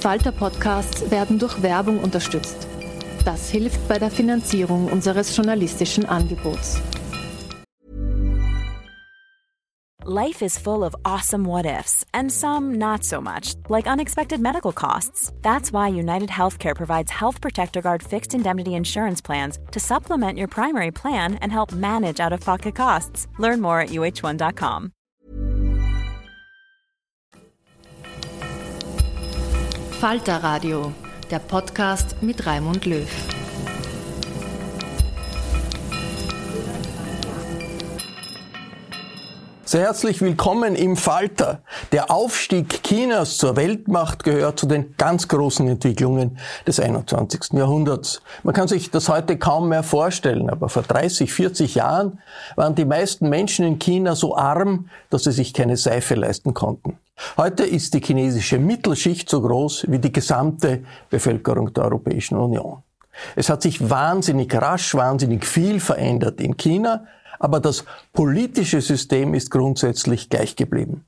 slash arena. Falter-Podcasts werden durch Werbung unterstützt. Das hilft bei der Finanzierung unseres journalistischen Angebots. Life is full of awesome what ifs, and some not so much, like unexpected medical costs. That's why United Healthcare provides Health Protector Guard fixed indemnity insurance plans to supplement your primary plan and help manage out of pocket costs. Learn more at uh1.com. Falter Radio, der Podcast mit Raimund Löw. Sehr herzlich willkommen im Falter. Der Aufstieg Chinas zur Weltmacht gehört zu den ganz großen Entwicklungen des 21. Jahrhunderts. Man kann sich das heute kaum mehr vorstellen, aber vor 30, 40 Jahren waren die meisten Menschen in China so arm, dass sie sich keine Seife leisten konnten. Heute ist die chinesische Mittelschicht so groß wie die gesamte Bevölkerung der Europäischen Union. Es hat sich wahnsinnig rasch, wahnsinnig viel verändert in China, aber das politische System ist grundsätzlich gleich geblieben.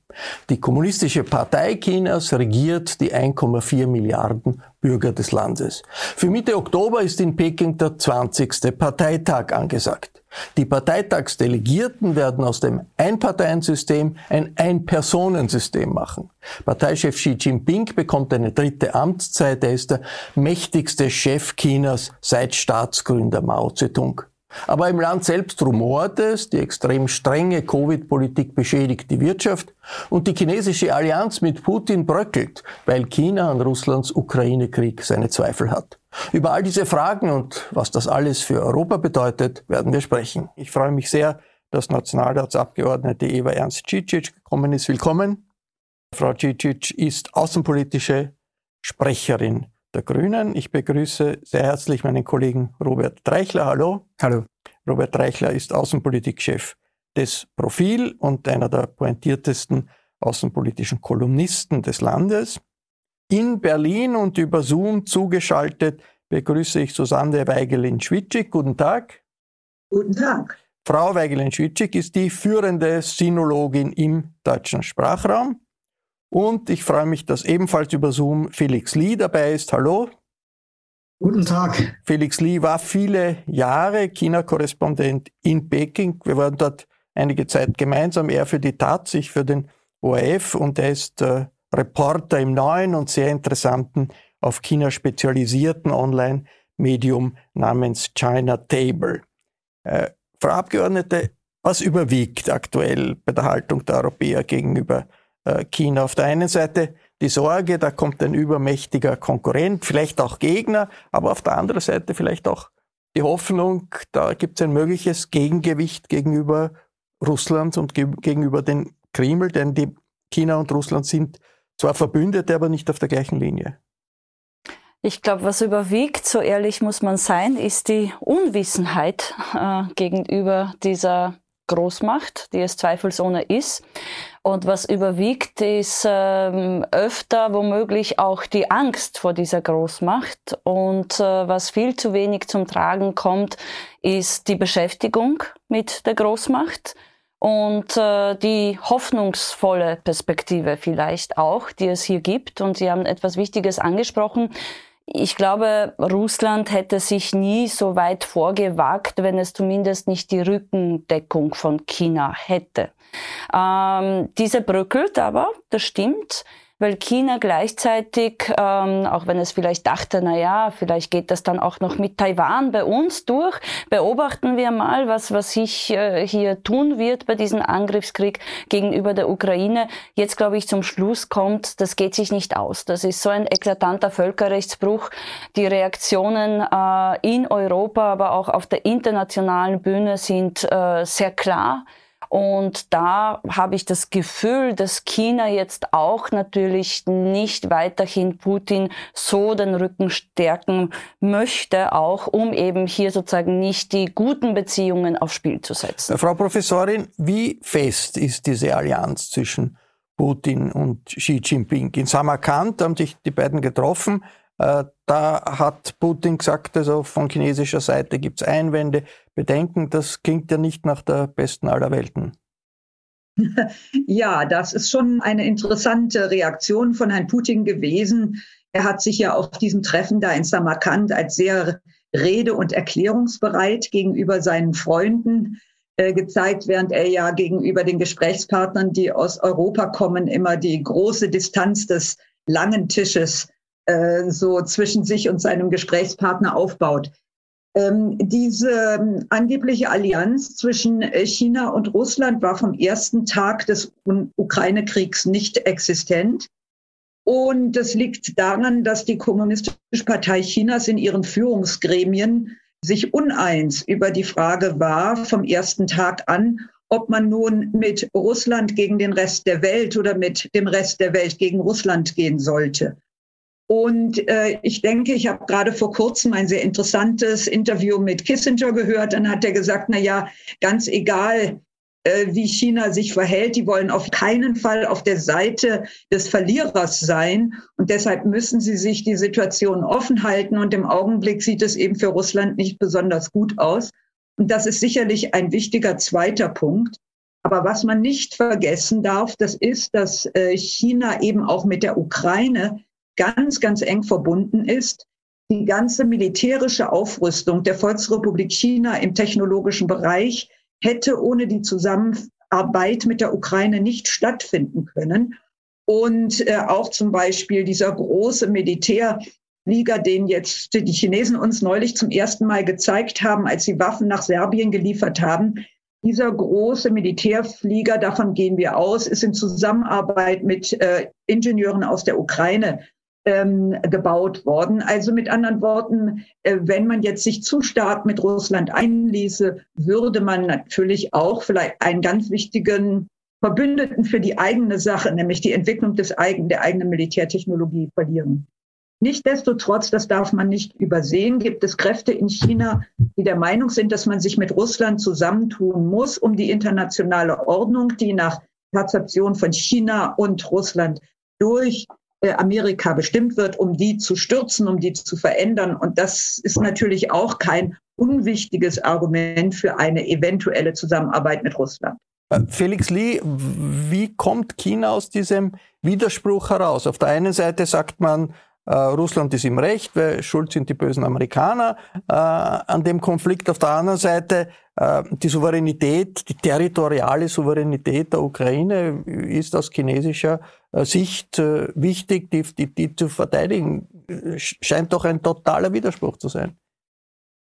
Die Kommunistische Partei Chinas regiert die 1,4 Milliarden Bürger des Landes. Für Mitte Oktober ist in Peking der 20. Parteitag angesagt. Die Parteitagsdelegierten werden aus dem Einparteiensystem ein Ein-Personensystem machen. Parteichef Xi Jinping bekommt eine dritte Amtszeit. Er ist der mächtigste Chef Chinas seit Staatsgründer Mao Zedong. Aber im Land selbst rumort es, die extrem strenge Covid-Politik beschädigt die Wirtschaft und die chinesische Allianz mit Putin bröckelt, weil China an Russlands Ukraine-Krieg seine Zweifel hat. Über all diese Fragen und was das alles für Europa bedeutet, werden wir sprechen. Ich freue mich sehr, dass Nationalratsabgeordnete Eva Ernst Cicic gekommen ist. Willkommen. Frau Cicic ist außenpolitische Sprecherin der Grünen. Ich begrüße sehr herzlich meinen Kollegen Robert Dreichler. Hallo. Hallo. Robert Dreichler ist Außenpolitikchef des Profil und einer der pointiertesten außenpolitischen Kolumnisten des Landes. In Berlin und über Zoom zugeschaltet begrüße ich Susanne Weigelin-Schwitschig. Guten Tag. Guten Tag. Frau Weigelin-Schwitschig ist die führende Sinologin im deutschen Sprachraum. Und ich freue mich, dass ebenfalls über Zoom Felix Lee dabei ist. Hallo. Guten Tag. Felix Lee war viele Jahre China-Korrespondent in Peking. Wir waren dort einige Zeit gemeinsam, er für die Taz, ich für den ORF und er ist äh, Reporter im neuen und sehr interessanten, auf China spezialisierten Online-Medium namens China Table. Äh, Frau Abgeordnete, was überwiegt aktuell bei der Haltung der Europäer gegenüber China. Auf der einen Seite die Sorge, da kommt ein übermächtiger Konkurrent, vielleicht auch Gegner, aber auf der anderen Seite vielleicht auch die Hoffnung, da gibt es ein mögliches Gegengewicht gegenüber Russland und gegenüber den Kreml, denn die China und Russland sind zwar Verbündete, aber nicht auf der gleichen Linie. Ich glaube, was überwiegt, so ehrlich muss man sein, ist die Unwissenheit äh, gegenüber dieser Großmacht, die es zweifelsohne ist. Und was überwiegt, ist ähm, öfter womöglich auch die Angst vor dieser Großmacht. Und äh, was viel zu wenig zum Tragen kommt, ist die Beschäftigung mit der Großmacht und äh, die hoffnungsvolle Perspektive vielleicht auch, die es hier gibt. Und Sie haben etwas Wichtiges angesprochen. ich glaube, Russland hätte sich nie so weit vorgewagt, wenn es zumindest nicht die Rückendeckung von China hätte. Ähm, diese bröckelt aber, das stimmt weil China gleichzeitig, ähm, auch wenn es vielleicht dachte, na ja, vielleicht geht das dann auch noch mit Taiwan bei uns durch, beobachten wir mal, was, was sich äh, hier tun wird bei diesem Angriffskrieg gegenüber der Ukraine. Jetzt, glaube ich, zum Schluss kommt, das geht sich nicht aus. Das ist so ein eklatanter Völkerrechtsbruch. Die Reaktionen äh, in Europa, aber auch auf der internationalen Bühne sind äh, sehr klar. Und da habe ich das Gefühl, dass China jetzt auch natürlich nicht weiterhin Putin so den Rücken stärken möchte, auch um eben hier sozusagen nicht die guten Beziehungen aufs Spiel zu setzen. Frau Professorin, wie fest ist diese Allianz zwischen Putin und Xi Jinping? In Samarkand haben sich die beiden getroffen. Da hat Putin gesagt, also von chinesischer Seite gibt es Einwände, Bedenken. Das klingt ja nicht nach der besten aller Welten. Ja, das ist schon eine interessante Reaktion von Herrn Putin gewesen. Er hat sich ja auf diesem Treffen da in Samarkand als sehr rede- und erklärungsbereit gegenüber seinen Freunden äh, gezeigt, während er ja gegenüber den Gesprächspartnern, die aus Europa kommen, immer die große Distanz des langen Tisches äh, so zwischen sich und seinem Gesprächspartner aufbaut. Ähm, diese ähm, angebliche Allianz zwischen äh, China und Russland war vom ersten Tag des Ukraine-Kriegs nicht existent. Und das liegt daran, dass die Kommunistische Partei Chinas in ihren Führungsgremien sich uneins über die Frage war, vom ersten Tag an, ob man nun mit Russland gegen den Rest der Welt oder mit dem Rest der Welt gegen Russland gehen sollte. Und äh, ich denke, ich habe gerade vor kurzem ein sehr interessantes Interview mit Kissinger gehört. Dann hat er gesagt, na ja, ganz egal, äh, wie China sich verhält, die wollen auf keinen Fall auf der Seite des Verlierers sein. Und deshalb müssen sie sich die Situation offen halten. Und im Augenblick sieht es eben für Russland nicht besonders gut aus. Und das ist sicherlich ein wichtiger zweiter Punkt. Aber was man nicht vergessen darf, das ist, dass äh, China eben auch mit der Ukraine ganz, ganz eng verbunden ist. Die ganze militärische Aufrüstung der Volksrepublik China im technologischen Bereich hätte ohne die Zusammenarbeit mit der Ukraine nicht stattfinden können. Und äh, auch zum Beispiel dieser große Militärflieger, den jetzt die Chinesen uns neulich zum ersten Mal gezeigt haben, als sie Waffen nach Serbien geliefert haben. Dieser große Militärflieger, davon gehen wir aus, ist in Zusammenarbeit mit äh, Ingenieuren aus der Ukraine ähm, gebaut worden. Also mit anderen Worten, äh, wenn man jetzt sich zu stark mit Russland einließe, würde man natürlich auch vielleicht einen ganz wichtigen Verbündeten für die eigene Sache, nämlich die Entwicklung des eigen, der eigenen Militärtechnologie verlieren. Nichtsdestotrotz, das darf man nicht übersehen, gibt es Kräfte in China, die der Meinung sind, dass man sich mit Russland zusammentun muss, um die internationale Ordnung, die nach Perzeption von China und Russland durch Amerika bestimmt wird, um die zu stürzen, um die zu verändern. Und das ist natürlich auch kein unwichtiges Argument für eine eventuelle Zusammenarbeit mit Russland. Äh, Felix Lee, wie kommt China aus diesem Widerspruch heraus? Auf der einen Seite sagt man, äh, Russland ist im Recht, weil schuld sind die bösen Amerikaner äh, an dem Konflikt. Auf der anderen Seite äh, die Souveränität, die territoriale Souveränität der Ukraine ist aus chinesischer äh, Sicht äh, wichtig, die, die, die zu verteidigen. Scheint doch ein totaler Widerspruch zu sein.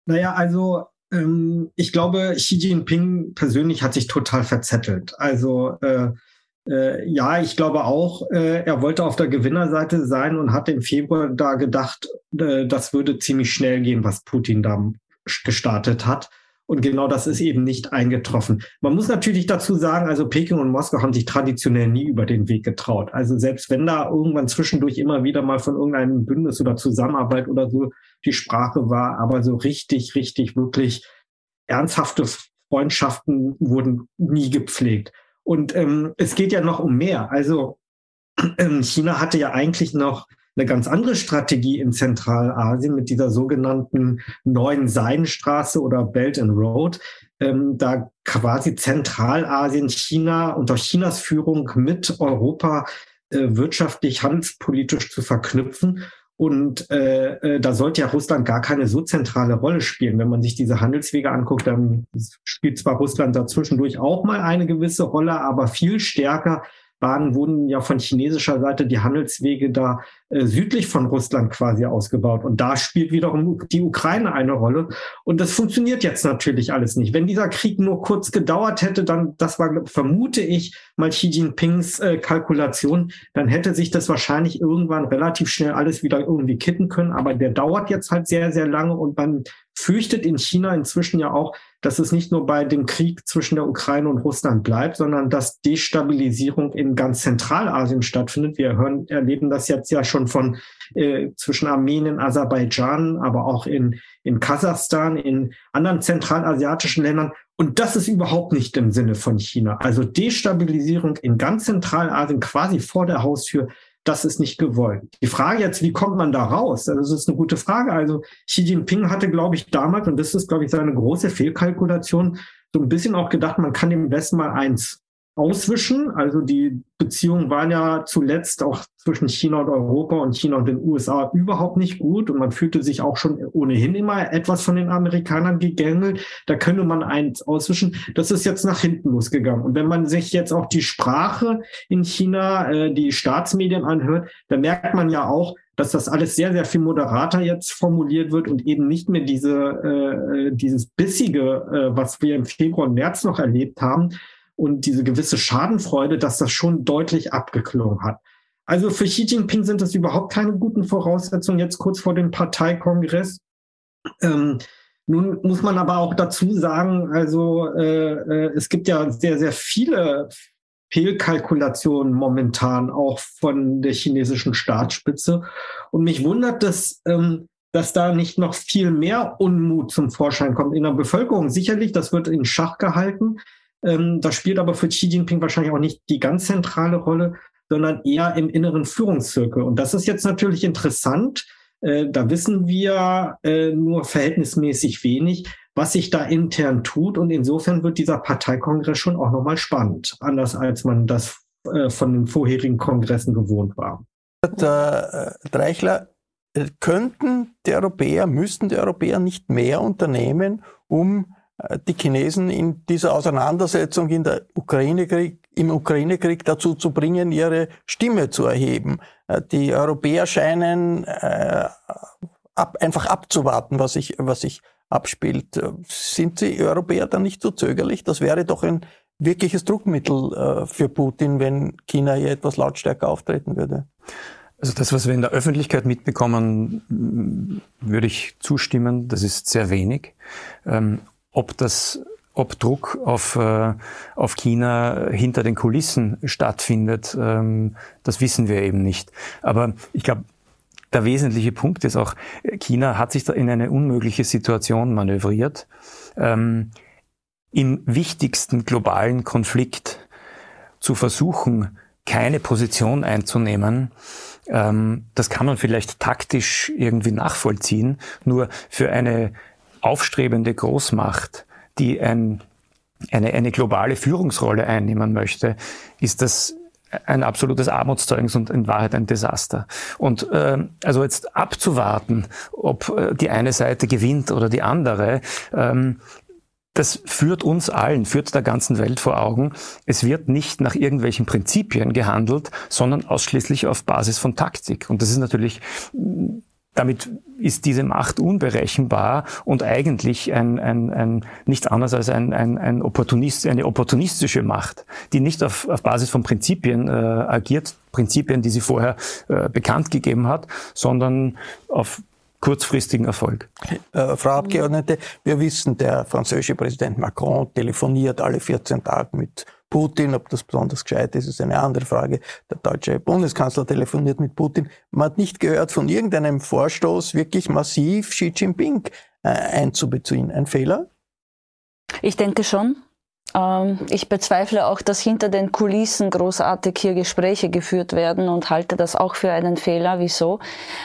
Naja, also ähm, ich glaube, Xi Jinping persönlich hat sich total verzettelt. Also äh, äh, ja, ich glaube auch, äh, er wollte auf der Gewinnerseite sein und hat im Februar da gedacht, äh, das würde ziemlich schnell gehen, was Putin da gestartet hat. Und genau das ist eben nicht eingetroffen. Man muss natürlich dazu sagen, also Peking und Moskau haben sich traditionell nie über den Weg getraut. Also selbst wenn da irgendwann zwischendurch immer wieder mal von irgendeinem Bündnis oder Zusammenarbeit oder so die Sprache war, aber so richtig, richtig, wirklich ernsthafte Freundschaften wurden nie gepflegt. Und ähm, es geht ja noch um mehr. Also ähm, China hatte ja eigentlich noch eine ganz andere Strategie in Zentralasien mit dieser sogenannten neuen Seidenstraße oder Belt and Road, ähm, da quasi Zentralasien, China unter Chinas Führung mit Europa äh, wirtschaftlich, handelspolitisch zu verknüpfen. Und äh, äh, da sollte ja Russland gar keine so zentrale Rolle spielen. Wenn man sich diese Handelswege anguckt, dann spielt zwar Russland dazwischendurch auch mal eine gewisse Rolle, aber viel stärker waren, wurden ja von chinesischer Seite die Handelswege da äh, südlich von Russland quasi ausgebaut. Und da spielt wiederum die Ukraine eine Rolle. Und das funktioniert jetzt natürlich alles nicht. Wenn dieser Krieg nur kurz gedauert hätte, dann, das war, vermute ich, mal Xi Jinpings äh, Kalkulation, dann hätte sich das wahrscheinlich irgendwann relativ schnell alles wieder irgendwie kitten können. Aber der dauert jetzt halt sehr, sehr lange und man fürchtet in China inzwischen ja auch, dass es nicht nur bei dem Krieg zwischen der Ukraine und Russland bleibt, sondern dass Destabilisierung in ganz Zentralasien stattfindet. Wir hören, erleben das jetzt ja schon von äh, zwischen Armenien, Aserbaidschan, aber auch in, in Kasachstan, in anderen zentralasiatischen Ländern. Und das ist überhaupt nicht im Sinne von China. Also Destabilisierung in ganz Zentralasien quasi vor der Haustür, das ist nicht gewollt. Die Frage jetzt, wie kommt man da raus? Das ist eine gute Frage. Also Xi Jinping hatte, glaube ich, damals, und das ist, glaube ich, seine große Fehlkalkulation, so ein bisschen auch gedacht, man kann dem Westen mal eins auswischen. Also die Beziehungen waren ja zuletzt auch zwischen China und Europa und China und den USA überhaupt nicht gut. Und man fühlte sich auch schon ohnehin immer etwas von den Amerikanern gegängelt. Da könnte man eins auswischen. Das ist jetzt nach hinten losgegangen. Und wenn man sich jetzt auch die Sprache in China, äh, die Staatsmedien anhört, dann merkt man ja auch, dass das alles sehr, sehr viel moderater jetzt formuliert wird und eben nicht mehr diese, äh, dieses Bissige, äh, was wir im Februar und März noch erlebt haben, und diese gewisse Schadenfreude, dass das schon deutlich abgeklungen hat. Also für Xi Jinping sind das überhaupt keine guten Voraussetzungen jetzt kurz vor dem Parteikongress. Ähm, nun muss man aber auch dazu sagen, also äh, äh, es gibt ja sehr, sehr viele Fehlkalkulationen momentan auch von der chinesischen Staatsspitze. Und mich wundert das, ähm, dass da nicht noch viel mehr Unmut zum Vorschein kommt in der Bevölkerung. Sicherlich, das wird in Schach gehalten. Ähm, das spielt aber für Xi Jinping wahrscheinlich auch nicht die ganz zentrale Rolle, sondern eher im inneren Führungszirkel. Und das ist jetzt natürlich interessant. Äh, da wissen wir äh, nur verhältnismäßig wenig, was sich da intern tut. Und insofern wird dieser Parteikongress schon auch nochmal spannend, anders als man das äh, von den vorherigen Kongressen gewohnt war. Der äh, Dreichler, äh, könnten die Europäer, müssten die Europäer nicht mehr unternehmen, um die Chinesen in dieser Auseinandersetzung in der Ukraine-Krieg, im Ukraine-Krieg dazu zu bringen, ihre Stimme zu erheben. Äh, die Europäer scheinen äh, ab, einfach abzuwarten, was sich, was sich abspielt. Sind die Europäer dann nicht so zögerlich? Das wäre doch ein wirkliches Druckmittel äh, für Putin, wenn China hier etwas lautstärker auftreten würde. Also das, was wir in der Öffentlichkeit mitbekommen, würde ich zustimmen. Das ist sehr wenig. Ob das ob Druck auf, äh, auf China hinter den Kulissen stattfindet, ähm, das wissen wir eben nicht. Aber ich glaube, der wesentliche Punkt ist auch, China hat sich da in eine unmögliche Situation manövriert. Ähm, Im wichtigsten globalen Konflikt zu versuchen, keine Position einzunehmen, ähm, das kann man vielleicht taktisch irgendwie nachvollziehen. Nur für eine aufstrebende Großmacht, die ein, eine, eine globale Führungsrolle einnehmen möchte, ist das ein absolutes Armutszeugnis und in Wahrheit ein Desaster. Und äh, also jetzt abzuwarten, ob äh, die eine Seite gewinnt oder die andere, ähm, das führt uns allen, führt der ganzen Welt vor Augen. Es wird nicht nach irgendwelchen Prinzipien gehandelt, sondern ausschließlich auf Basis von Taktik. Und das ist natürlich damit ist diese Macht unberechenbar und eigentlich ein, ein, ein nichts anderes als ein, ein, ein Opportunist, eine opportunistische Macht, die nicht auf, auf Basis von Prinzipien äh, agiert, Prinzipien, die sie vorher äh, bekannt gegeben hat, sondern auf kurzfristigen Erfolg. Äh, Frau Abgeordnete, wir wissen, der französische Präsident Macron telefoniert alle 14 Tage mit Putin, ob das besonders gescheit ist, ist eine andere Frage. Der deutsche Bundeskanzler telefoniert mit Putin. Man hat nicht gehört von irgendeinem Vorstoß, wirklich massiv Xi Jinping äh, einzubeziehen. Ein Fehler? Ich denke schon. Ähm, ich bezweifle auch, dass hinter den Kulissen großartig hier Gespräche geführt werden und halte das auch für einen Fehler. Wieso?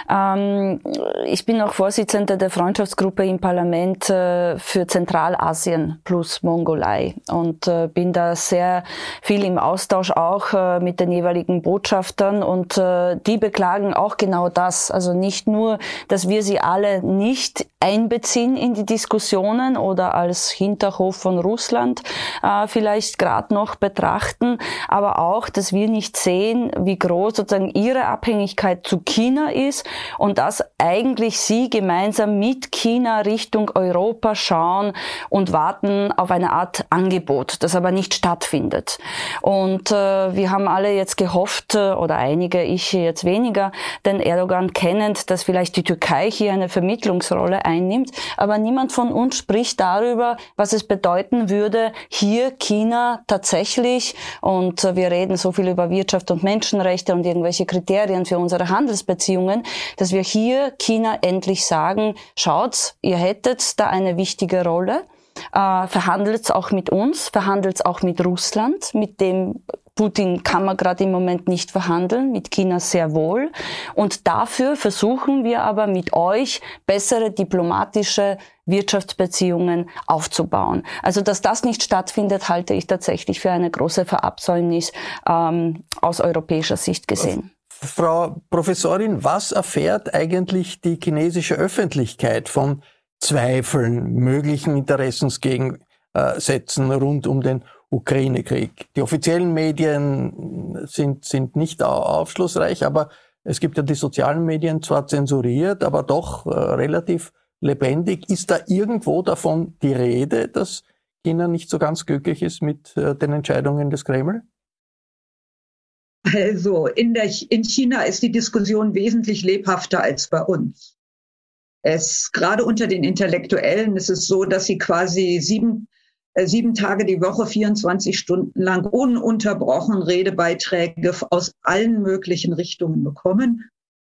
Ähm, ich bin auch Vorsitzende der Freundschaftsgruppe im Parlament äh, für Zentralasien plus Mongolei und äh, bin da sehr viel im Austausch auch äh, mit den jeweiligen Botschaftern und die beklagen auch genau das. Also nicht nur, dass wir sie alle nicht einbeziehen in die Diskussionen oder als Hinterhof von Russland äh, vielleicht gerade noch betrachten, aber auch, dass wir nicht sehen, wie groß sozusagen ihre Abhängigkeit zu China ist und dass eigentlich sie gemeinsam mit China Richtung Europa schauen und warten auf eine Art Angebot, das aber nicht stattfindet. Und äh, wir haben alle jetzt gehofft, äh, oder einige, ich jetzt weniger, den Erdogan kennend, dass vielleicht die Türkei hier eine Vermittlungsrolle einnimmt. Aber niemand von uns spricht darüber, was es bedeuten würde, hier China tatsächlich, und wir reden so viel über Wirtschaft und Menschenrechte und irgendwelche Kriterien für unsere Handelsbeziehungen, dass wir hier China endlich sagen, schaut, ihr hättet da eine wichtige Rolle. Äh, verhandelt auch mit uns, verhandelt auch mit Russland, mit dem Putin kann man gerade im Moment nicht verhandeln, mit China sehr wohl. Und dafür versuchen wir aber mit euch bessere diplomatische Wirtschaftsbeziehungen aufzubauen. Also dass das nicht stattfindet, halte ich tatsächlich für eine große Verabsäumnis ähm, aus europäischer Sicht gesehen. Frau Professorin, was erfährt eigentlich die chinesische Öffentlichkeit von Zweifeln, möglichen Interessensgegensätzen rund um den Ukraine-Krieg. Die offiziellen Medien sind, sind nicht aufschlussreich, aber es gibt ja die sozialen Medien zwar zensuriert, aber doch äh, relativ lebendig. Ist da irgendwo davon die Rede, dass China nicht so ganz glücklich ist mit äh, den Entscheidungen des Kreml? Also in, der, in China ist die Diskussion wesentlich lebhafter als bei uns. Es, gerade unter den Intellektuellen ist es so, dass sie quasi sieben äh, sieben Tage die Woche, 24 Stunden lang ununterbrochen Redebeiträge aus allen möglichen Richtungen bekommen.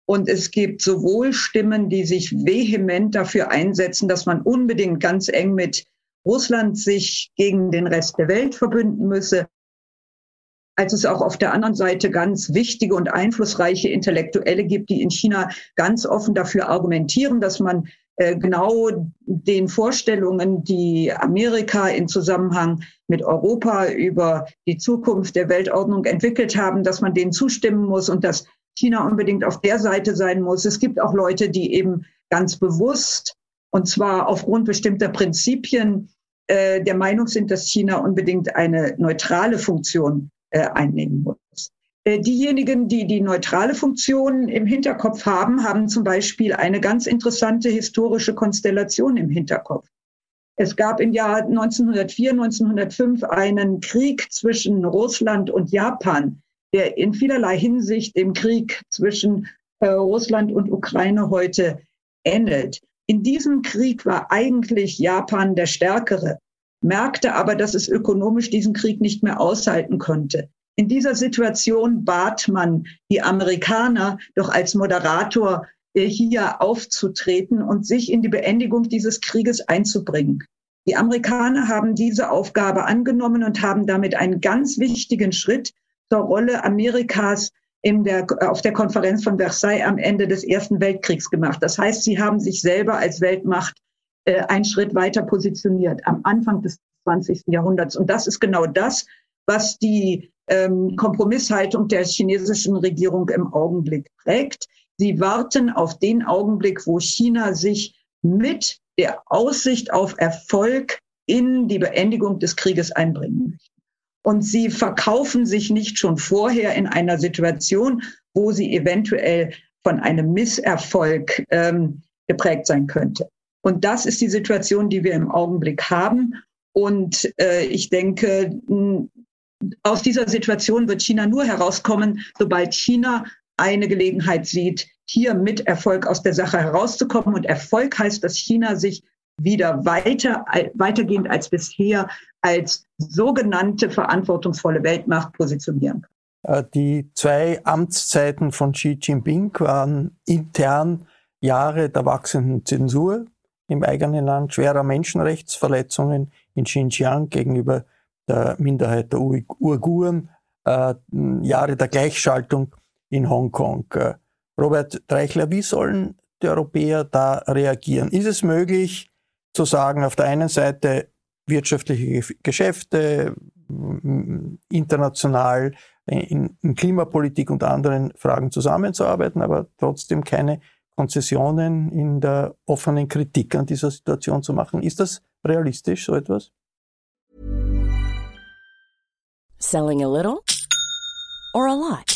Und es gibt sowohl Stimmen, die sich vehement dafür einsetzen, dass man unbedingt ganz eng mit Russland sich gegen den Rest der Welt verbünden müsse, als es auch auf der anderen Seite ganz wichtige und einflussreiche Intellektuelle gibt, die in China ganz offen dafür argumentieren, dass man äh, genau den Vorstellungen, die Amerika in Zusammenhang mit Europa über die Zukunft der Weltordnung entwickelt haben, dass man denen zustimmen muss und dass China unbedingt auf der Seite sein muss. Es gibt auch Leute, die eben ganz bewusst und zwar aufgrund bestimmter Prinzipien äh, der Meinung sind, dass China unbedingt eine neutrale Funktion äh, einnehmen muss. Äh, diejenigen, die die neutrale Funktion im Hinterkopf haben, haben zum Beispiel eine ganz interessante historische Konstellation im Hinterkopf. Es gab im Jahr 1904, 1905 einen Krieg zwischen Russland und Japan, der in vielerlei Hinsicht dem Krieg zwischen äh, Russland und Ukraine heute ähnelt. In diesem Krieg war eigentlich Japan der Stärkere, merkte aber, dass es ökonomisch diesen Krieg nicht mehr aushalten konnte. In dieser Situation bat man die Amerikaner doch als Moderator äh, hier aufzutreten und sich in die Beendigung dieses Krieges einzubringen. Die Amerikaner haben diese Aufgabe angenommen und haben damit einen ganz wichtigen Schritt zur Rolle Amerikas in der, auf der Konferenz von Versailles am Ende des Ersten Weltkriegs gemacht. Das heißt, sie haben sich selber als Weltmacht äh, einen Schritt weiter positioniert am Anfang des 20. Jahrhunderts. Und das ist genau das, was die ähm, Kompromisshaltung der chinesischen Regierung im Augenblick prägt. Sie warten auf den Augenblick, wo China sich mit der Aussicht auf Erfolg in die Beendigung des Krieges einbringen möchte. Und sie verkaufen sich nicht schon vorher in einer Situation, wo sie eventuell von einem Misserfolg ähm, geprägt sein könnte. Und das ist die Situation, die wir im Augenblick haben. Und äh, ich denke, aus dieser Situation wird China nur herauskommen, sobald China eine Gelegenheit sieht, hier mit Erfolg aus der Sache herauszukommen. Und Erfolg heißt, dass China sich wieder weiter, weitergehend als bisher als sogenannte verantwortungsvolle Weltmacht positionieren. Äh, die zwei Amtszeiten von Xi Jinping waren intern Jahre der wachsenden Zensur im eigenen Land, schwerer Menschenrechtsverletzungen in Xinjiang gegenüber der Minderheit der Uiguren, äh, Jahre der Gleichschaltung in Hongkong. Äh, Robert Dreichler, wie sollen die Europäer da reagieren? Ist es möglich zu sagen, auf der einen Seite wirtschaftliche Geschäfte, international in, in Klimapolitik und anderen Fragen zusammenzuarbeiten, aber trotzdem keine Konzessionen in der offenen Kritik an dieser Situation zu machen. Ist das realistisch, so etwas? Selling a little or a lot?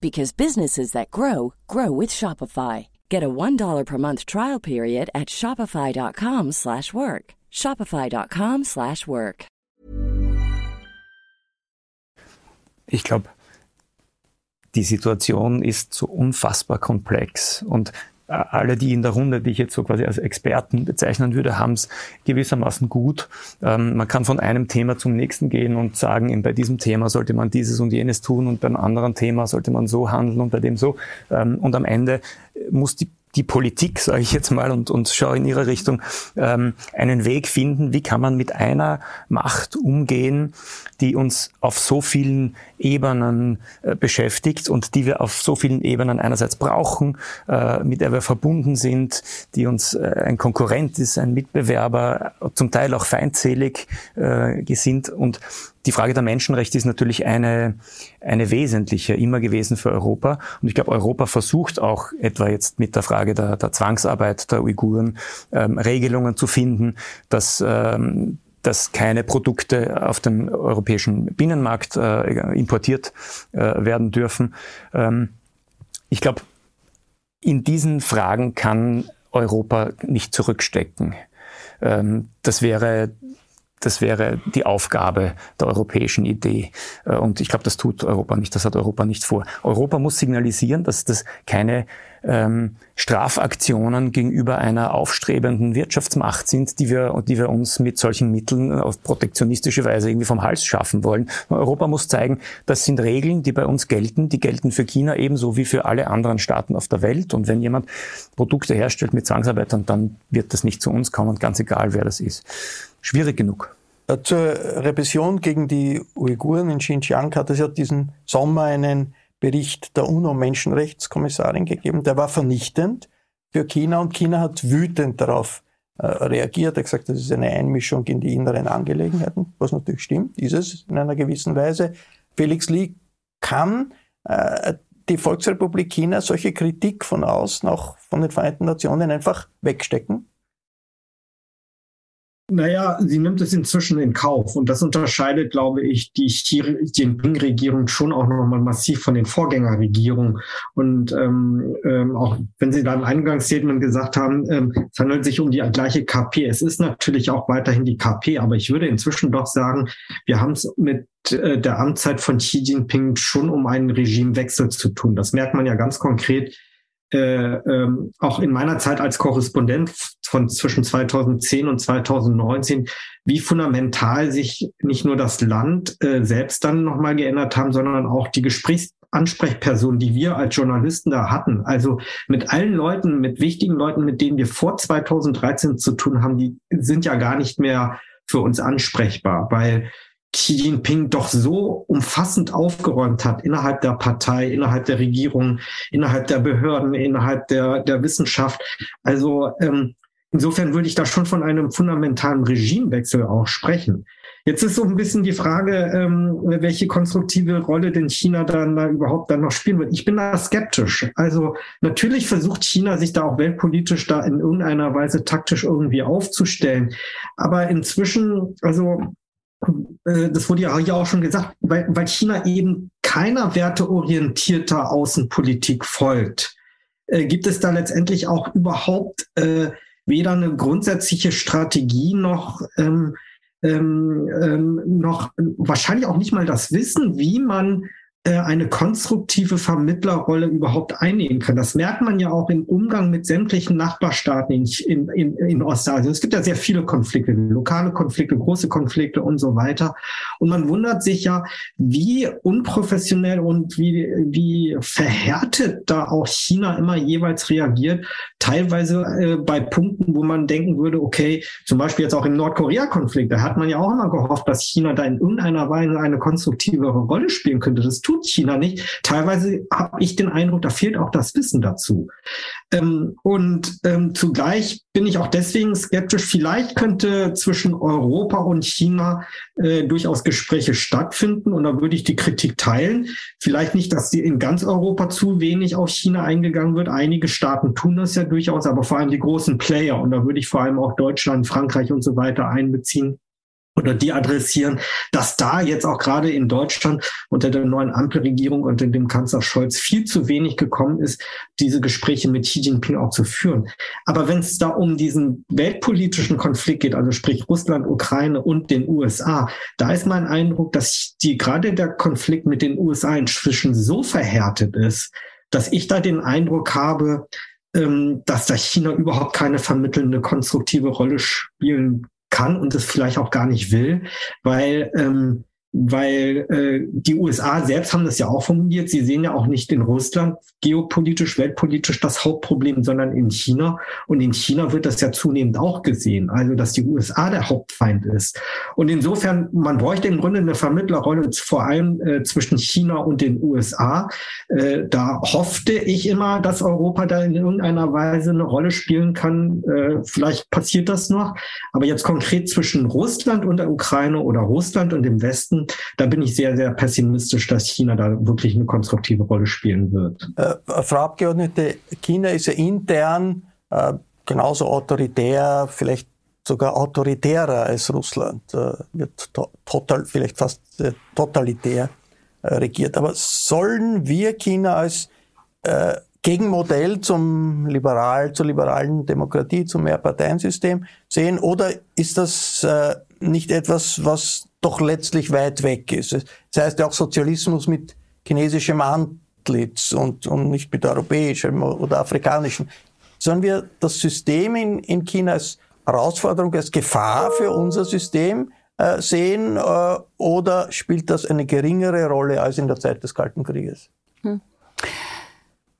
because businesses that grow grow with Shopify. Get a $1 per month trial period at shopify.com/work. shopify.com/work. Ich glaube, die Situation ist so unfassbar komplex und alle, die in der Runde, die ich jetzt so quasi als Experten bezeichnen würde, haben es gewissermaßen gut. Ähm, man kann von einem Thema zum nächsten gehen und sagen, bei diesem Thema sollte man dieses und jenes tun und beim anderen Thema sollte man so handeln und bei dem so. Ähm, und am Ende muss die die Politik, sage ich jetzt mal, und, und schaue in ihre Richtung, ähm, einen Weg finden, wie kann man mit einer Macht umgehen, die uns auf so vielen Ebenen äh, beschäftigt und die wir auf so vielen Ebenen einerseits brauchen, äh, mit der wir verbunden sind, die uns äh, ein Konkurrent ist, ein Mitbewerber, zum Teil auch feindselig äh, gesinnt. Und die Frage der Menschenrechte ist natürlich eine, eine wesentliche immer gewesen für Europa. Und ich glaube, Europa versucht auch etwa jetzt mit der Frage der, der Zwangsarbeit der Uiguren ähm, Regelungen zu finden, dass ähm, dass keine Produkte auf dem europäischen Binnenmarkt äh, importiert äh, werden dürfen. Ähm, ich glaube, in diesen Fragen kann Europa nicht zurückstecken. Ähm, das wäre das wäre die Aufgabe der europäischen Idee. Äh, und ich glaube, das tut Europa nicht, das hat Europa nicht vor. Europa muss signalisieren, dass das keine ähm, Strafaktionen gegenüber einer aufstrebenden Wirtschaftsmacht sind, die wir, die wir uns mit solchen Mitteln auf protektionistische Weise irgendwie vom Hals schaffen wollen. Europa muss zeigen, das sind Regeln, die bei uns gelten, die gelten für China ebenso wie für alle anderen Staaten auf der Welt. Und wenn jemand Produkte herstellt mit Zwangsarbeitern, dann wird das nicht zu uns kommen, ganz egal, wer das ist schwierig genug. Zur Repression gegen die Uiguren in Xinjiang hat es ja diesen Sommer einen Bericht der UNO-Menschenrechtskommissarin gegeben. Der war vernichtend für China und China hat wütend darauf äh, reagiert. Er hat gesagt, das ist eine Einmischung in die inneren Angelegenheiten, was natürlich stimmt, ist es in einer gewissen Weise. Felix Lee kann äh, die Volksrepublik China solche Kritik von außen, auch von den Vereinten Nationen, einfach wegstecken? Naja, sie nimmt es inzwischen in Kauf und das unterscheidet, glaube ich, die Xi Jinping-Regierung schon auch nochmal massiv von den Vorgängerregierungen. Und ähm, ähm, auch wenn Sie da im Eingangsstatement gesagt haben, ähm, es handelt sich um die gleiche KP. Es ist natürlich auch weiterhin die KP, aber ich würde inzwischen doch sagen, wir haben es mit äh, der Amtszeit von Xi Jinping schon um einen Regimewechsel zu tun. Das merkt man ja ganz konkret äh, ähm, auch in meiner Zeit als Korrespondent von zwischen 2010 und 2019, wie fundamental sich nicht nur das Land äh, selbst dann nochmal geändert haben, sondern auch die Gesprächsansprechpersonen, die wir als Journalisten da hatten. Also mit allen Leuten, mit wichtigen Leuten, mit denen wir vor 2013 zu tun haben, die sind ja gar nicht mehr für uns ansprechbar, weil Xi Jinping doch so umfassend aufgeräumt hat innerhalb der Partei, innerhalb der Regierung, innerhalb der Behörden, innerhalb der, der Wissenschaft. Also ähm, insofern würde ich da schon von einem fundamentalen Regimewechsel auch sprechen. Jetzt ist so ein bisschen die Frage, ähm, welche konstruktive Rolle denn China dann da überhaupt dann noch spielen wird. Ich bin da skeptisch. Also natürlich versucht China sich da auch weltpolitisch da in irgendeiner Weise taktisch irgendwie aufzustellen. Aber inzwischen, also das wurde ja hier auch schon gesagt, weil, weil China eben keiner werteorientierter Außenpolitik folgt, äh, gibt es da letztendlich auch überhaupt äh, weder eine grundsätzliche Strategie noch ähm, ähm, ähm, noch wahrscheinlich auch nicht mal das Wissen, wie man äh, eine konstruktive Vermittlerrolle überhaupt einnehmen kann. Das merkt man ja auch im Umgang mit sämtlichen Nachbarstaaten in, in, in Ostasien. Es gibt ja sehr viele Konflikte, lokale Konflikte, große Konflikte und so weiter. Und man wundert sich ja, wie unprofessionell und wie, wie verhärtet da auch China immer jeweils reagiert. Teilweise äh, bei Punkten, wo man denken würde, okay, zum Beispiel jetzt auch im Nordkorea-Konflikt, da hat man ja auch immer gehofft, dass China da in irgendeiner Weise eine konstruktivere Rolle spielen könnte. Das tut China nicht. Teilweise habe ich den Eindruck, da fehlt auch das Wissen dazu. Ähm, und ähm, zugleich bin ich auch deswegen skeptisch. Vielleicht könnte zwischen Europa und China äh, durchaus Gespräche stattfinden. Und da würde ich die Kritik teilen. Vielleicht nicht, dass in ganz Europa zu wenig auf China eingegangen wird. Einige Staaten tun das ja durchaus, aber vor allem die großen Player. Und da würde ich vor allem auch Deutschland, Frankreich und so weiter einbeziehen oder die adressieren, dass da jetzt auch gerade in Deutschland unter der neuen Ampelregierung und dem Kanzler Scholz viel zu wenig gekommen ist, diese Gespräche mit Xi Jinping auch zu führen. Aber wenn es da um diesen weltpolitischen Konflikt geht, also sprich Russland, Ukraine und den USA, da ist mein Eindruck, dass die gerade der Konflikt mit den USA inzwischen so verhärtet ist, dass ich da den Eindruck habe, ähm, dass da China überhaupt keine vermittelnde, konstruktive Rolle spielen kann und es vielleicht auch gar nicht will, weil ähm, weil äh, die USA selbst haben das ja auch formuliert. Sie sehen ja auch nicht in Russland geopolitisch, weltpolitisch das Hauptproblem, sondern in China. Und in China wird das ja zunehmend auch gesehen, also dass die USA der Hauptfeind ist. Und insofern, man bräuchte im Grunde eine Vermittlerrolle vor allem äh, zwischen China und den USA. Äh, da hoffte ich immer, dass Europa da in irgendeiner Weise eine Rolle spielen kann. Äh, vielleicht passiert das noch. Aber jetzt konkret zwischen Russland und der Ukraine oder Russland und dem Westen da bin ich sehr, sehr pessimistisch, dass China da wirklich eine konstruktive Rolle spielen wird. Äh, Frau Abgeordnete, China ist ja intern äh, genauso autoritär, vielleicht sogar autoritärer als Russland, äh, wird to total, vielleicht fast äh, totalitär äh, regiert. Aber sollen wir China als äh, Gegenmodell zum liberal, zur liberalen Demokratie, zum Mehrparteiensystem sehen? Oder ist das äh, nicht etwas, was doch letztlich weit weg ist. Das heißt ja auch Sozialismus mit chinesischem Antlitz und, und nicht mit europäischem oder afrikanischem. Sollen wir das System in, in China als Herausforderung, als Gefahr für unser System äh, sehen äh, oder spielt das eine geringere Rolle als in der Zeit des Kalten Krieges? Hm.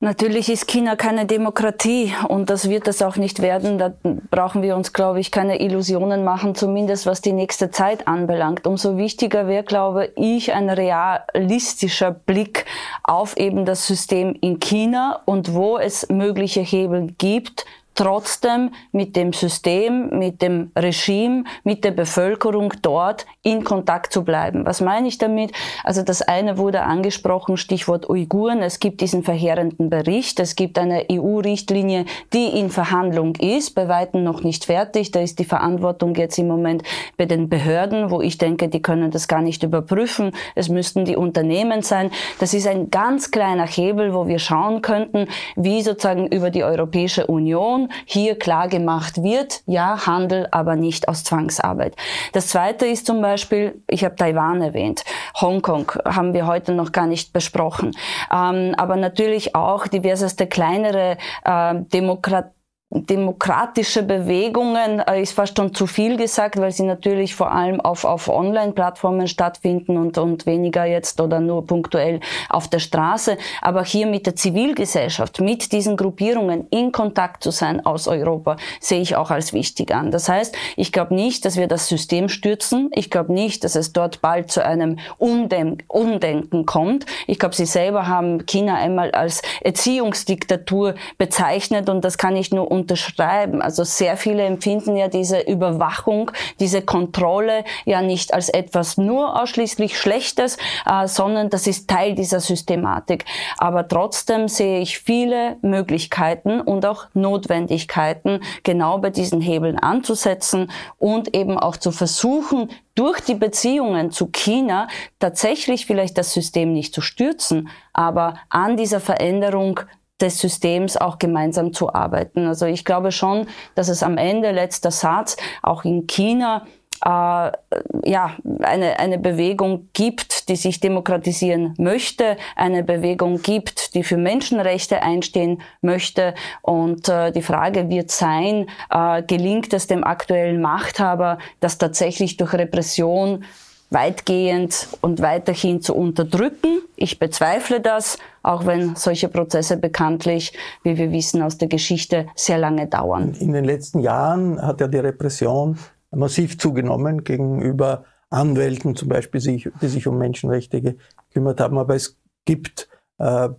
Natürlich ist China keine Demokratie und das wird es auch nicht werden. Da brauchen wir uns, glaube ich, keine Illusionen machen, zumindest was die nächste Zeit anbelangt. Umso wichtiger wäre, glaube ich, ein realistischer Blick auf eben das System in China und wo es mögliche Hebel gibt, trotzdem mit dem System, mit dem Regime, mit der Bevölkerung dort in Kontakt zu bleiben. Was meine ich damit? Also das eine wurde angesprochen, Stichwort Uiguren. Es gibt diesen verheerenden Bericht. Es gibt eine EU-Richtlinie, die in Verhandlung ist, bei weitem noch nicht fertig. Da ist die Verantwortung jetzt im Moment bei den Behörden, wo ich denke, die können das gar nicht überprüfen. Es müssten die Unternehmen sein. Das ist ein ganz kleiner Hebel, wo wir schauen könnten, wie sozusagen über die Europäische Union hier klar gemacht wird, ja, Handel, aber nicht aus Zwangsarbeit. Das zweite ist zum Beispiel, ich habe Taiwan erwähnt, Hongkong haben wir heute noch gar nicht besprochen, ähm, aber natürlich auch diverseste kleinere äh, Demokratien demokratische Bewegungen äh, ist fast schon zu viel gesagt, weil sie natürlich vor allem auf, auf Online-Plattformen stattfinden und, und weniger jetzt oder nur punktuell auf der Straße. Aber hier mit der Zivilgesellschaft, mit diesen Gruppierungen in Kontakt zu sein aus Europa, sehe ich auch als wichtig an. Das heißt, ich glaube nicht, dass wir das System stürzen. Ich glaube nicht, dass es dort bald zu einem Umdenken, Umdenken kommt. Ich glaube, Sie selber haben China einmal als Erziehungsdiktatur bezeichnet und das kann ich nur unterschreiben. Also sehr viele empfinden ja diese Überwachung, diese Kontrolle ja nicht als etwas nur ausschließlich Schlechtes, äh, sondern das ist Teil dieser Systematik. Aber trotzdem sehe ich viele Möglichkeiten und auch Notwendigkeiten, genau bei diesen Hebeln anzusetzen und eben auch zu versuchen, durch die Beziehungen zu China tatsächlich vielleicht das System nicht zu stürzen, aber an dieser Veränderung des Systems auch gemeinsam zu arbeiten. Also ich glaube schon, dass es am Ende, letzter Satz, auch in China äh, ja, eine, eine Bewegung gibt, die sich demokratisieren möchte, eine Bewegung gibt, die für Menschenrechte einstehen möchte. Und äh, die Frage wird sein, äh, gelingt es dem aktuellen Machthaber, das tatsächlich durch Repression weitgehend und weiterhin zu unterdrücken. Ich bezweifle das, auch wenn solche Prozesse bekanntlich, wie wir wissen aus der Geschichte, sehr lange dauern. In den letzten Jahren hat ja die Repression massiv zugenommen gegenüber Anwälten zum Beispiel, die sich um Menschenrechte gekümmert haben. Aber es gibt äh,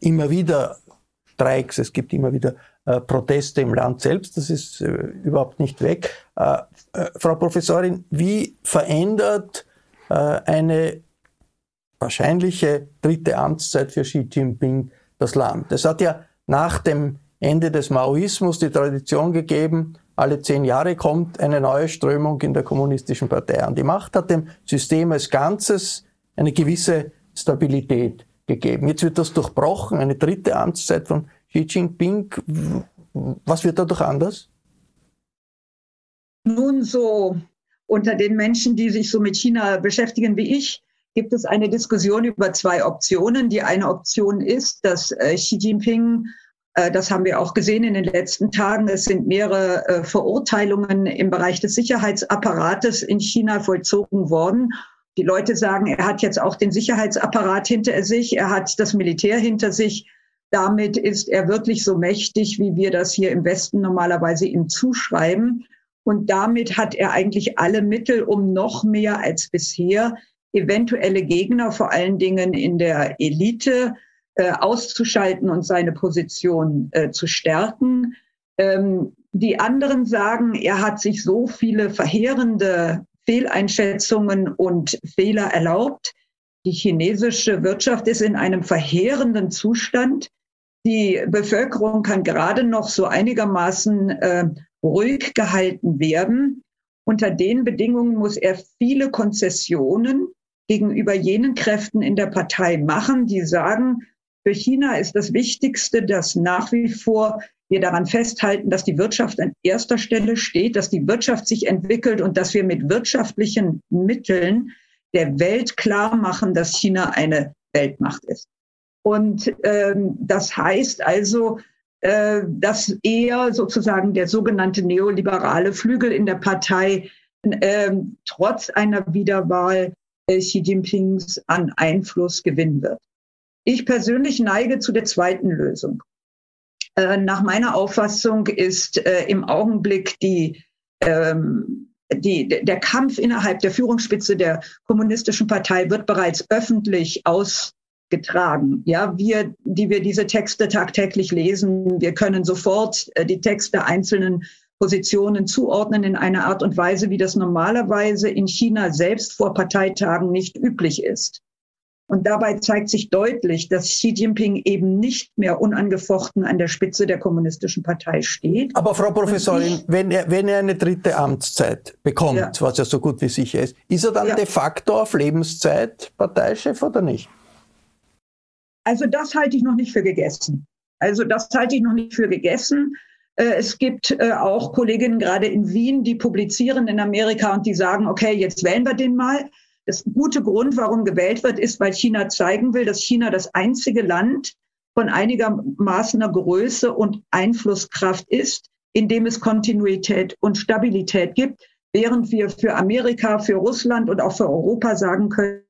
immer wieder Streiks, es gibt immer wieder äh, Proteste im Land selbst. Das ist äh, überhaupt nicht weg. Äh, äh, Frau Professorin, wie verändert äh, eine wahrscheinliche dritte Amtszeit für Xi Jinping das Land? Es hat ja nach dem Ende des Maoismus die Tradition gegeben, alle zehn Jahre kommt eine neue Strömung in der kommunistischen Partei an. Die Macht hat dem System als Ganzes eine gewisse Stabilität gegeben. Jetzt wird das durchbrochen, eine dritte Amtszeit von Xi Jinping. Was wird dadurch anders? Nun so unter den Menschen, die sich so mit China beschäftigen wie ich, gibt es eine Diskussion über zwei Optionen. Die eine Option ist, dass äh, Xi Jinping äh, das haben wir auch gesehen in den letzten Tagen. Es sind mehrere äh, Verurteilungen im Bereich des Sicherheitsapparates in China vollzogen worden. Die Leute sagen, er hat jetzt auch den Sicherheitsapparat hinter sich, er hat das Militär hinter sich. Damit ist er wirklich so mächtig, wie wir das hier im Westen normalerweise ihm zuschreiben. Und damit hat er eigentlich alle Mittel, um noch mehr als bisher eventuelle Gegner, vor allen Dingen in der Elite, äh, auszuschalten und seine Position äh, zu stärken. Ähm, die anderen sagen, er hat sich so viele verheerende Fehleinschätzungen und Fehler erlaubt. Die chinesische Wirtschaft ist in einem verheerenden Zustand. Die Bevölkerung kann gerade noch so einigermaßen äh, ruhig gehalten werden. Unter den Bedingungen muss er viele Konzessionen gegenüber jenen Kräften in der Partei machen, die sagen, für China ist das Wichtigste, dass nach wie vor wir daran festhalten, dass die Wirtschaft an erster Stelle steht, dass die Wirtschaft sich entwickelt und dass wir mit wirtschaftlichen Mitteln der Welt klar machen, dass China eine Weltmacht ist. Und ähm, das heißt also, äh, dass eher sozusagen der sogenannte neoliberale Flügel in der Partei äh, trotz einer Wiederwahl äh, Xi Jinpings an Einfluss gewinnen wird. Ich persönlich neige zu der zweiten Lösung. Äh, nach meiner Auffassung ist äh, im Augenblick die, ähm, die, der Kampf innerhalb der Führungsspitze der kommunistischen Partei wird bereits öffentlich ausgetragen. Ja, wir, die wir diese Texte tagtäglich lesen, wir können sofort äh, die Texte einzelnen Positionen zuordnen in einer Art und Weise, wie das normalerweise in China selbst vor Parteitagen nicht üblich ist. Und dabei zeigt sich deutlich, dass Xi Jinping eben nicht mehr unangefochten an der Spitze der kommunistischen Partei steht. Aber Frau Professorin, wenn, er, wenn er eine dritte Amtszeit bekommt, ja. was ja so gut wie sicher ist, ist er dann ja. de facto auf Lebenszeit Parteichef oder nicht? Also das halte ich noch nicht für gegessen. Also das halte ich noch nicht für gegessen. Äh, es gibt äh, auch Kolleginnen gerade in Wien, die publizieren in Amerika und die sagen, okay, jetzt wählen wir den mal. Das gute Grund, warum gewählt wird, ist, weil China zeigen will, dass China das einzige Land von einigermaßener Größe und Einflusskraft ist, in dem es Kontinuität und Stabilität gibt, während wir für Amerika, für Russland und auch für Europa sagen können,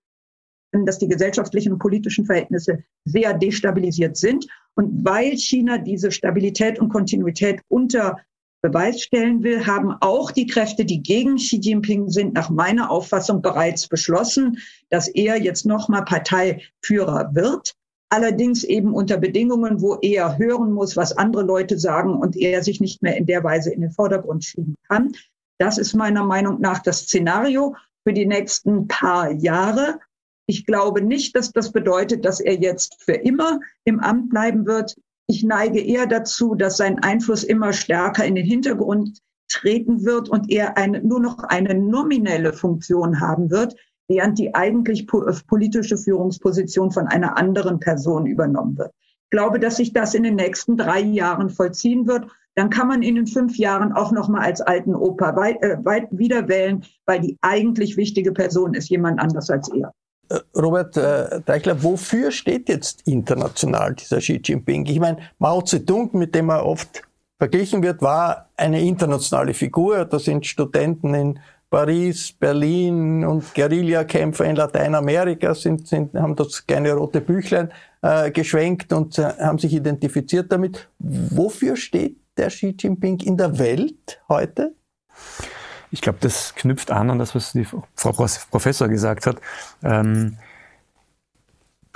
dass die gesellschaftlichen und politischen Verhältnisse sehr destabilisiert sind. Und weil China diese Stabilität und Kontinuität unter Beweis stellen will, haben auch die Kräfte, die gegen Xi Jinping sind, nach meiner Auffassung bereits beschlossen, dass er jetzt nochmal Parteiführer wird. Allerdings eben unter Bedingungen, wo er hören muss, was andere Leute sagen und er sich nicht mehr in der Weise in den Vordergrund schieben kann. Das ist meiner Meinung nach das Szenario für die nächsten paar Jahre. Ich glaube nicht, dass das bedeutet, dass er jetzt für immer im Amt bleiben wird. Ich neige eher dazu, dass sein Einfluss immer stärker in den Hintergrund treten wird und er eine, nur noch eine nominelle Funktion haben wird, während die eigentlich politische Führungsposition von einer anderen Person übernommen wird. Ich glaube, dass sich das in den nächsten drei Jahren vollziehen wird. dann kann man ihn in fünf Jahren auch noch mal als alten Opa weit, äh, weit wieder wählen, weil die eigentlich wichtige Person ist jemand anders als er. Äh, Robert äh, Deichler, wofür steht jetzt international dieser Xi Jinping? Ich meine, Mao Zedong, mit dem er oft verglichen wird, war eine internationale Figur. Da sind Studenten in Paris, Berlin und Guerillakämpfer in Lateinamerika sind, sind, haben das kleine rote Büchlein äh, geschwenkt und äh, haben sich identifiziert damit. Wofür steht der Xi Jinping in der Welt heute? Ich glaube, das knüpft an an das, was die Frau Professor gesagt hat. Ähm,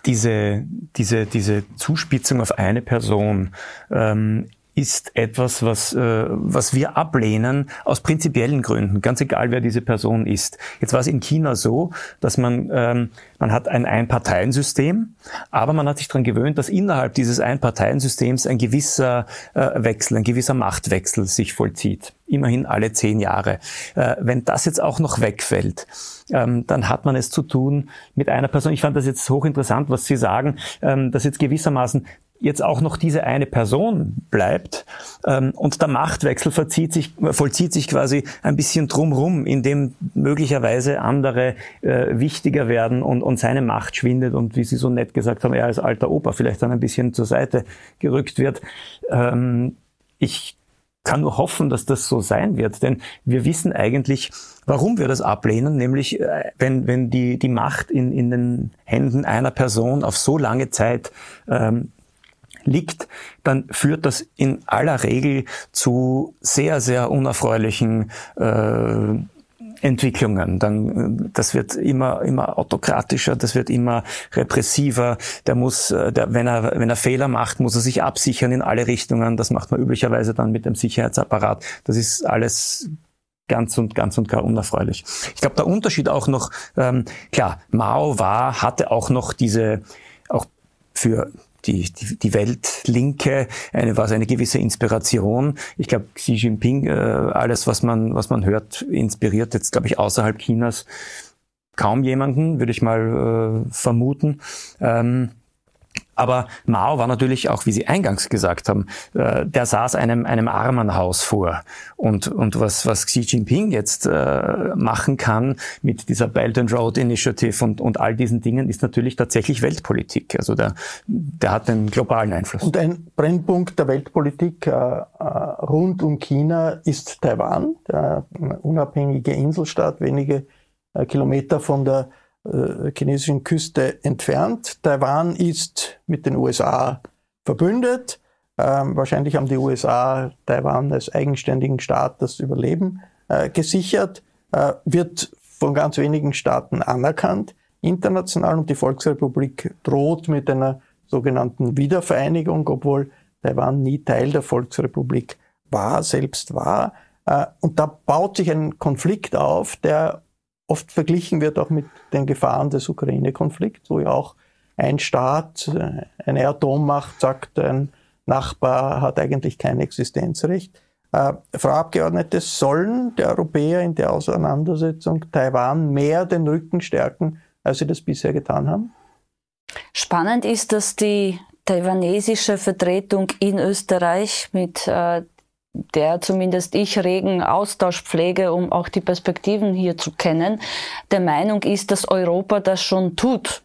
diese, diese, diese Zuspitzung auf eine Person ähm, ist etwas, was, äh, was wir ablehnen aus prinzipiellen Gründen, ganz egal wer diese Person ist. Jetzt war es in China so, dass man, ähm, man hat ein Einparteiensystem, aber man hat sich daran gewöhnt, dass innerhalb dieses Einparteiensystems ein gewisser äh, Wechsel, ein gewisser Machtwechsel sich vollzieht. Immerhin alle zehn Jahre. Äh, wenn das jetzt auch noch wegfällt, ähm, dann hat man es zu tun mit einer Person. Ich fand das jetzt hochinteressant, was Sie sagen, ähm, dass jetzt gewissermaßen jetzt auch noch diese eine Person bleibt ähm, und der Machtwechsel verzieht sich, vollzieht sich quasi ein bisschen drumrum, indem möglicherweise andere äh, wichtiger werden und, und seine Macht schwindet und wie Sie so nett gesagt haben, er als alter Opa vielleicht dann ein bisschen zur Seite gerückt wird. Ähm, ich kann nur hoffen, dass das so sein wird, denn wir wissen eigentlich, warum wir das ablehnen, nämlich äh, wenn, wenn die, die Macht in, in den Händen einer Person auf so lange Zeit ähm, liegt, dann führt das in aller Regel zu sehr, sehr unerfreulichen äh, Entwicklungen. Dann, äh, das wird immer, immer autokratischer, das wird immer repressiver. Der muss, äh, der, wenn er, wenn er Fehler macht, muss er sich absichern in alle Richtungen. Das macht man üblicherweise dann mit dem Sicherheitsapparat. Das ist alles ganz und ganz und gar unerfreulich. Ich glaube, der Unterschied auch noch, ähm, klar, Mao war, hatte auch noch diese, auch für die, die, Weltlinke, eine, war eine gewisse Inspiration. Ich glaube, Xi Jinping, äh, alles, was man, was man hört, inspiriert jetzt, glaube ich, außerhalb Chinas kaum jemanden, würde ich mal äh, vermuten. Ähm, aber Mao war natürlich auch, wie Sie eingangs gesagt haben, äh, der saß einem, einem Armenhaus vor. Und, und was, was Xi Jinping jetzt äh, machen kann mit dieser Belt and Road Initiative und, und all diesen Dingen, ist natürlich tatsächlich Weltpolitik. Also der, der hat einen globalen Einfluss. Und ein Brennpunkt der Weltpolitik äh, äh rund um China ist Taiwan, der unabhängige Inselstaat, wenige äh, Kilometer von der äh, chinesischen Küste entfernt. Taiwan ist mit den USA verbündet. Ähm, wahrscheinlich haben die USA Taiwan als eigenständigen Staat das Überleben äh, gesichert, äh, wird von ganz wenigen Staaten anerkannt international und die Volksrepublik droht mit einer sogenannten Wiedervereinigung, obwohl Taiwan nie Teil der Volksrepublik war, selbst war. Äh, und da baut sich ein Konflikt auf, der oft verglichen wird auch mit den Gefahren des Ukraine-Konflikts, wo ja auch ein Staat, äh, eine Atommacht sagt, ein Nachbar hat eigentlich kein Existenzrecht. Äh, Frau Abgeordnete, sollen die Europäer in der Auseinandersetzung Taiwan mehr den Rücken stärken, als sie das bisher getan haben? Spannend ist, dass die taiwanesische Vertretung in Österreich mit äh, der zumindest ich regen Austausch pflege, um auch die Perspektiven hier zu kennen, der Meinung ist, dass Europa das schon tut.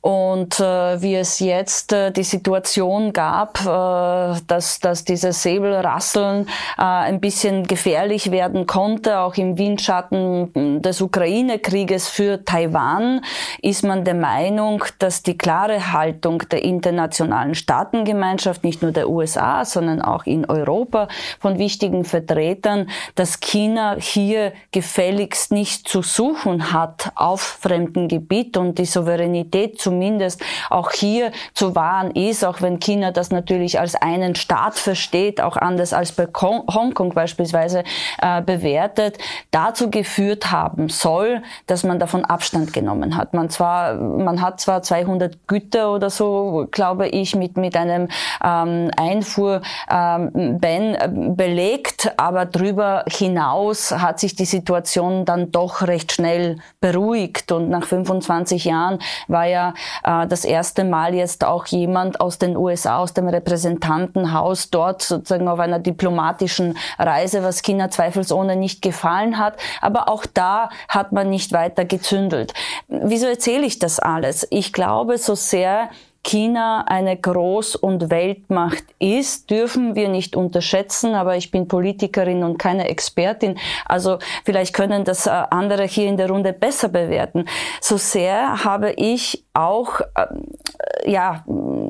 Und äh, wie es jetzt äh, die Situation gab, äh, dass, dass dieses Säbelrasseln äh, ein bisschen gefährlich werden konnte, auch im Windschatten des Ukraine-Krieges für Taiwan, ist man der Meinung, dass die klare Haltung der internationalen Staatengemeinschaft, nicht nur der USA, sondern auch in Europa von wichtigen Vertretern, dass China hier gefälligst nicht zu suchen hat auf fremdem Gebiet und die Souveränität zu zumindest auch hier zu wahren ist, auch wenn China das natürlich als einen Staat versteht, auch anders als bei Hongkong beispielsweise äh, bewertet, dazu geführt haben soll, dass man davon Abstand genommen hat. Man zwar, man hat zwar 200 Güter oder so, glaube ich, mit mit einem ähm, Einfuhrban ähm, belegt, aber darüber hinaus hat sich die Situation dann doch recht schnell beruhigt und nach 25 Jahren war ja äh, das erste Mal jetzt auch jemand aus den USA, aus dem Repräsentantenhaus dort sozusagen auf einer diplomatischen Reise, was China zweifelsohne nicht gefallen hat. Aber auch da hat man nicht weiter gezündelt. Wieso erzähle ich das alles? Ich glaube, so sehr China eine Groß- und Weltmacht ist, dürfen wir nicht unterschätzen, aber ich bin Politikerin und keine Expertin, also vielleicht können das äh, andere hier in der Runde besser bewerten. So sehr habe ich auch äh, ja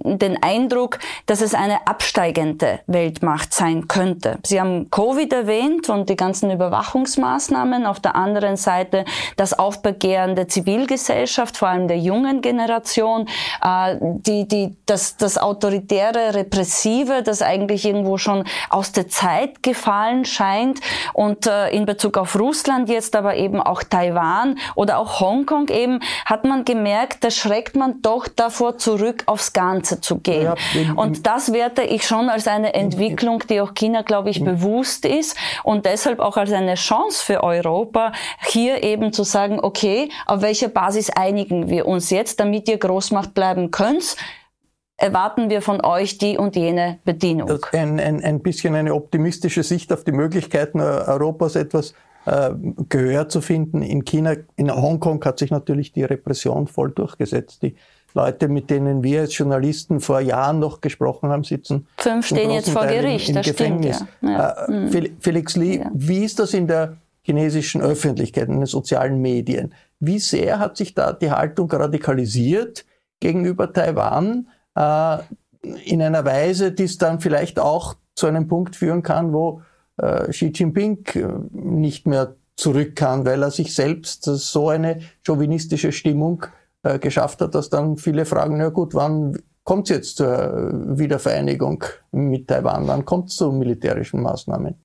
den Eindruck, dass es eine absteigende Weltmacht sein könnte. Sie haben Covid erwähnt und die ganzen Überwachungsmaßnahmen. Auf der anderen Seite das Aufbegehren der Zivilgesellschaft, vor allem der jungen Generation, äh, die, die, das, das autoritäre, repressive, das eigentlich irgendwo schon aus der Zeit gefallen scheint. Und äh, in Bezug auf Russland jetzt aber eben auch Taiwan oder auch Hongkong eben, hat man gemerkt, da schreckt man doch davor zurück, aufs Ganze zu gehen. Ja, und das werte ich schon als eine Entwicklung, die auch China, glaube ich, bewusst ist und deshalb auch als eine Chance für Europa, hier eben zu sagen, okay, auf welcher Basis einigen wir uns jetzt, damit ihr Großmacht bleiben könnt, erwarten wir von euch die und jene Bedienung. Ein, ein, ein bisschen eine optimistische Sicht auf die Möglichkeiten Europas, etwas äh, Gehör zu finden. In China, in Hongkong hat sich natürlich die Repression voll durchgesetzt. Die Leute, mit denen wir als Journalisten vor Jahren noch gesprochen haben, sitzen. Fünf stehen jetzt vor Teil Gericht, im, im das Gefängnis. stimmt. Ja. Ja. Äh, mhm. Felix Lee, ja. wie ist das in der chinesischen Öffentlichkeit, in den sozialen Medien? Wie sehr hat sich da die Haltung radikalisiert gegenüber Taiwan äh, in einer Weise, die es dann vielleicht auch zu einem Punkt führen kann, wo äh, Xi Jinping äh, nicht mehr zurück kann, weil er sich selbst so eine chauvinistische Stimmung äh, geschafft hat, dass dann viele fragen, na gut, wann kommt es jetzt zur Wiedervereinigung mit Taiwan? Wann kommt es zu militärischen Maßnahmen?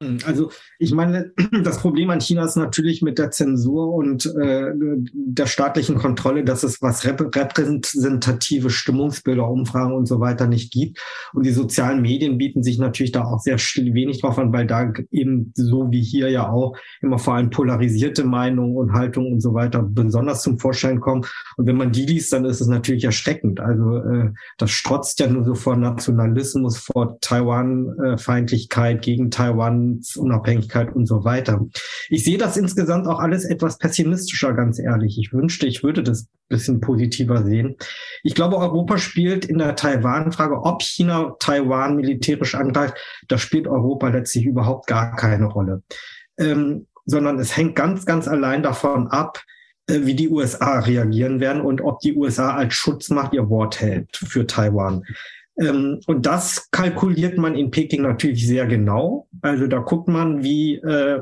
Hm, also ich meine, das Problem an China ist natürlich mit der Zensur und äh, der staatlichen Kontrolle, dass es was repräsentative Stimmungsbilder, Umfragen und so weiter nicht gibt. Und die sozialen Medien bieten sich natürlich da auch sehr wenig drauf an, weil da eben so wie hier ja auch immer vor allem polarisierte Meinungen und Haltungen und so weiter besonders zum Vorschein kommen. Und wenn man die liest, dann ist es natürlich erschreckend. Also äh, das strotzt ja nur so vor Nationalismus, vor Taiwan-Feindlichkeit gegen Taiwan Unabhängigkeit und so weiter. Ich sehe das insgesamt auch alles etwas pessimistischer, ganz ehrlich. Ich wünschte, ich würde das bisschen positiver sehen. Ich glaube, Europa spielt in der Taiwan-Frage, ob China Taiwan militärisch angreift, da spielt Europa letztlich überhaupt gar keine Rolle. Ähm, sondern es hängt ganz, ganz allein davon ab, äh, wie die USA reagieren werden und ob die USA als Schutzmacht ihr Wort hält für Taiwan. Ähm, und das kalkuliert man in Peking natürlich sehr genau. Also da guckt man, wie, äh,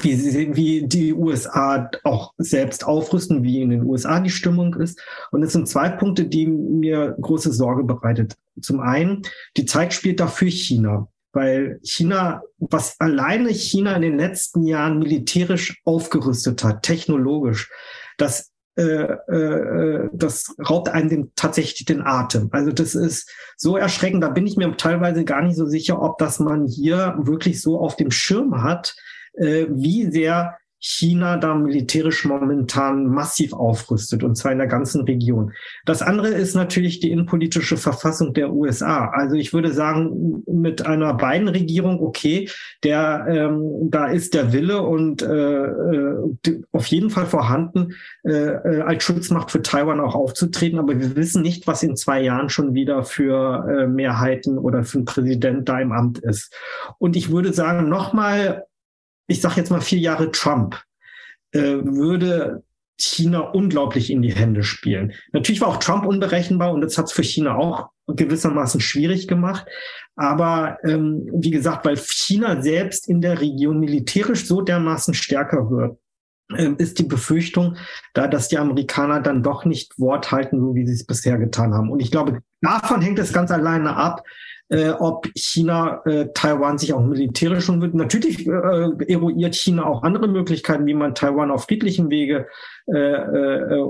wie, sie, wie die USA auch selbst aufrüsten, wie in den USA die Stimmung ist. Und es sind zwei Punkte, die mir große Sorge bereitet. Zum einen, die Zeit spielt dafür China weil China, was alleine China in den letzten Jahren militärisch aufgerüstet hat, technologisch, das das raubt einem den, tatsächlich den Atem. Also das ist so erschreckend. Da bin ich mir teilweise gar nicht so sicher, ob das man hier wirklich so auf dem Schirm hat, äh, wie sehr China da militärisch momentan massiv aufrüstet, und zwar in der ganzen Region. Das andere ist natürlich die innenpolitische Verfassung der USA. Also ich würde sagen, mit einer beiden Regierung, okay, der, ähm, da ist der Wille und äh, äh auf jeden Fall vorhanden, äh, äh, als Schutzmacht für Taiwan auch aufzutreten. Aber wir wissen nicht, was in zwei Jahren schon wieder für äh, Mehrheiten oder für einen Präsident da im Amt ist. Und ich würde sagen, nochmal ich sage jetzt mal vier Jahre Trump, äh, würde China unglaublich in die Hände spielen. Natürlich war auch Trump unberechenbar und das hat es für China auch gewissermaßen schwierig gemacht. Aber ähm, wie gesagt, weil China selbst in der Region militärisch so dermaßen stärker wird, ähm, ist die Befürchtung da, dass die Amerikaner dann doch nicht Wort halten, so wie sie es bisher getan haben. Und ich glaube, davon hängt es ganz alleine ab, äh, ob China äh, Taiwan sich auch militärisch schon wird. Natürlich äh, eruiert China auch andere Möglichkeiten, wie man Taiwan auf friedlichem Wege äh, äh,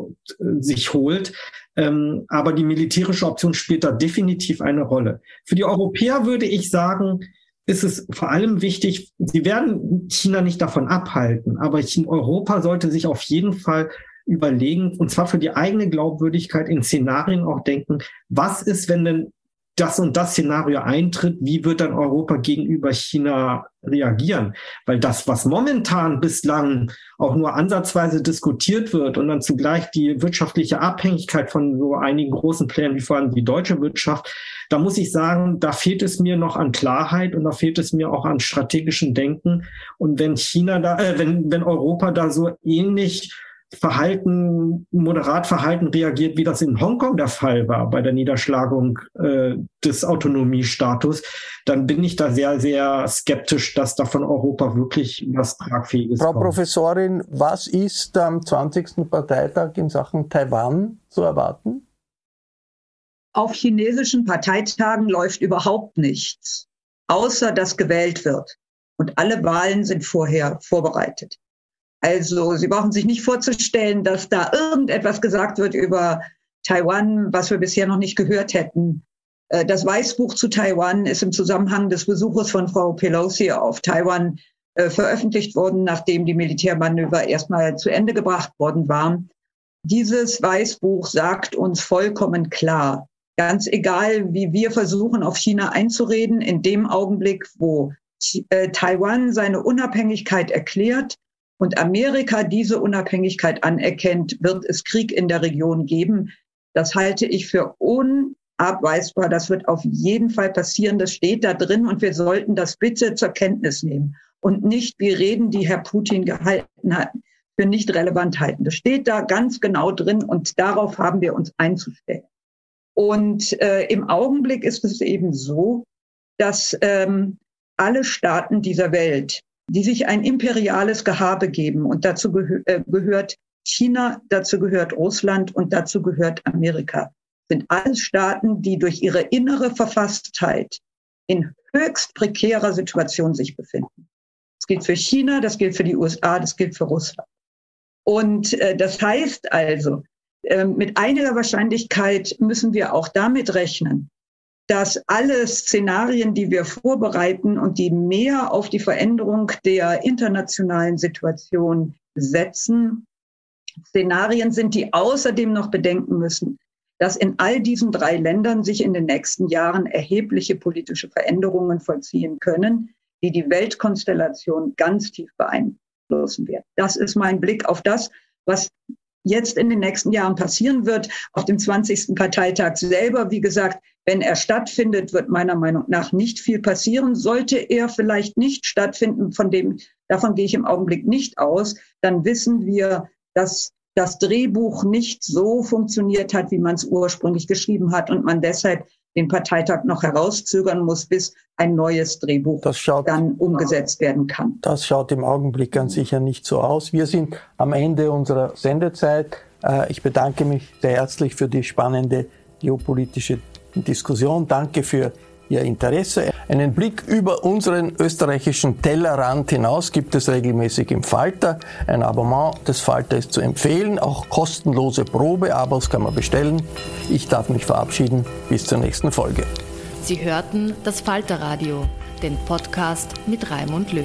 sich holt. Ähm, aber die militärische Option spielt da definitiv eine Rolle. Für die Europäer würde ich sagen, ist es vor allem wichtig, sie werden China nicht davon abhalten, aber Europa sollte sich auf jeden Fall überlegen, und zwar für die eigene Glaubwürdigkeit in Szenarien auch denken, was ist, wenn denn das und das Szenario eintritt, wie wird dann Europa gegenüber China reagieren? Weil das, was momentan bislang auch nur ansatzweise diskutiert wird und dann zugleich die wirtschaftliche Abhängigkeit von so einigen großen Playern wie vor allem die deutsche Wirtschaft, da muss ich sagen, da fehlt es mir noch an Klarheit und da fehlt es mir auch an strategischem Denken. Und wenn China da, äh, wenn, wenn Europa da so ähnlich Verhalten, moderat Verhalten reagiert, wie das in Hongkong der Fall war bei der Niederschlagung äh, des Autonomiestatus, dann bin ich da sehr, sehr skeptisch, dass da von Europa wirklich was Tragfähiges Frau kommt. Professorin, was ist am 20. Parteitag in Sachen Taiwan zu erwarten? Auf chinesischen Parteitagen läuft überhaupt nichts, außer dass gewählt wird. Und alle Wahlen sind vorher vorbereitet. Also Sie brauchen sich nicht vorzustellen, dass da irgendetwas gesagt wird über Taiwan, was wir bisher noch nicht gehört hätten. Äh, das Weißbuch zu Taiwan ist im Zusammenhang des Besuches von Frau Pelosi auf Taiwan äh, veröffentlicht worden, nachdem die Militärmanöver erstmal zu Ende gebracht worden waren. Dieses Weißbuch sagt uns vollkommen klar, ganz egal, wie wir versuchen, auf China einzureden, in dem Augenblick, wo äh, Taiwan seine Unabhängigkeit erklärt, und Amerika diese Unabhängigkeit anerkennt, wird es Krieg in der Region geben. Das halte ich für unabweisbar. Das wird auf jeden Fall passieren. Das steht da drin und wir sollten das bitte zur Kenntnis nehmen und nicht wie Reden, die Herr Putin gehalten hat, für nicht relevant halten. Das steht da ganz genau drin und darauf haben wir uns einzustellen. Und äh, im Augenblick ist es eben so, dass ähm, alle Staaten dieser Welt die sich ein imperiales Gehabe geben. Und dazu gehö äh, gehört China, dazu gehört Russland und dazu gehört Amerika. Sind alles Staaten, die durch ihre innere Verfasstheit in höchst prekärer Situation sich befinden. Das gilt für China, das gilt für die USA, das gilt für Russland. Und äh, das heißt also, äh, mit einiger Wahrscheinlichkeit müssen wir auch damit rechnen, dass alle Szenarien, die wir vorbereiten und die mehr auf die Veränderung der internationalen Situation setzen, Szenarien sind, die außerdem noch bedenken müssen, dass in all diesen drei Ländern sich in den nächsten Jahren erhebliche politische Veränderungen vollziehen können, die die Weltkonstellation ganz tief beeinflussen werden. Das ist mein Blick auf das, was jetzt in den nächsten Jahren passieren wird. Auf dem 20. Parteitag selber, wie gesagt, wenn er stattfindet, wird meiner Meinung nach nicht viel passieren. Sollte er vielleicht nicht stattfinden, von dem, davon gehe ich im Augenblick nicht aus, dann wissen wir, dass das Drehbuch nicht so funktioniert hat, wie man es ursprünglich geschrieben hat und man deshalb den Parteitag noch herauszögern muss, bis ein neues Drehbuch schaut, dann umgesetzt werden kann. Das schaut im Augenblick ganz sicher nicht so aus. Wir sind am Ende unserer Sendezeit. Äh, ich bedanke mich sehr herzlich für die spannende geopolitische Diskussion. Danke für Ihr Interesse. Einen Blick über unseren österreichischen Tellerrand hinaus gibt es regelmäßig im Falter. Ein Abonnement des Falter ist zu empfehlen, auch kostenlose Probeabos kann man bestellen. Ich darf mich verabschieden. Bis zur nächsten Folge. Sie hörten das Falterradio, den Podcast mit Raimund Löw.